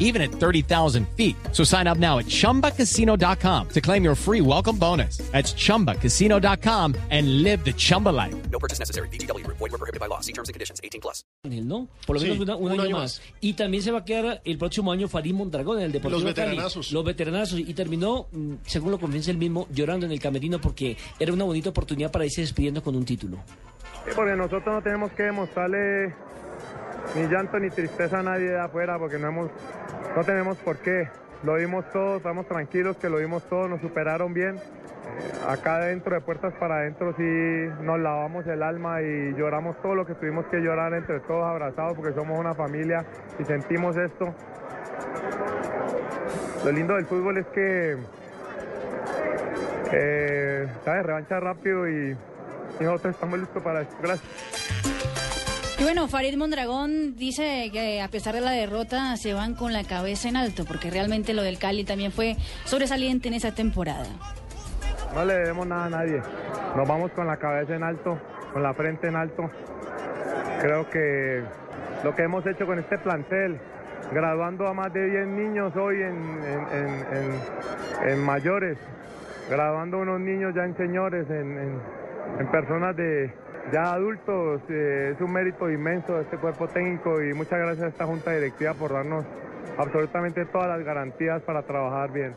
even at 30,000 feet. So sign up now at chumbacasino.com to claim your free welcome bonus. That's chumbacasino.com and live the Chumba life. No purchase necessary. BGW. Void were prohibited by law. See terms and conditions. 18 plus. ¿no? Por lo Sí, menos una- un, un año, año más. Y también se va a quedar el próximo año Farid Mondragón en el Deportivo Los Cali. veteranazos. Los veteranazos. Y terminó, mm, según lo confiesa él mismo, llorando en el camerino porque era una bonita oportunidad para irse despidiendo con un título. Sí, porque nosotros no tenemos que demostrarle ni llanto ni tristeza a nadie de afuera, porque no, hemos, no tenemos por qué. Lo vimos todos, estamos tranquilos que lo vimos todos, nos superaron bien. Eh, acá adentro, de puertas para adentro, sí nos lavamos el alma y lloramos todo lo que tuvimos que llorar entre todos abrazados, porque somos una familia y sentimos esto. Lo lindo del fútbol es que, eh, ¿sabes? Revancha rápido y, y nosotros estamos listos para esto. Gracias. Y bueno, Farid Mondragón dice que a pesar de la derrota se van con la cabeza en alto, porque realmente lo del Cali también fue sobresaliente en esa temporada. No le debemos nada a nadie. Nos vamos con la cabeza en alto, con la frente en alto. Creo que lo que hemos hecho con este plantel, graduando a más de 10 niños hoy en, mayores, graduando a unos niños ya en señores, en personas de ya adultos, eh, es un mérito inmenso este cuerpo técnico y muchas gracias a esta junta directiva por darnos absolutamente todas las garantías para trabajar bien.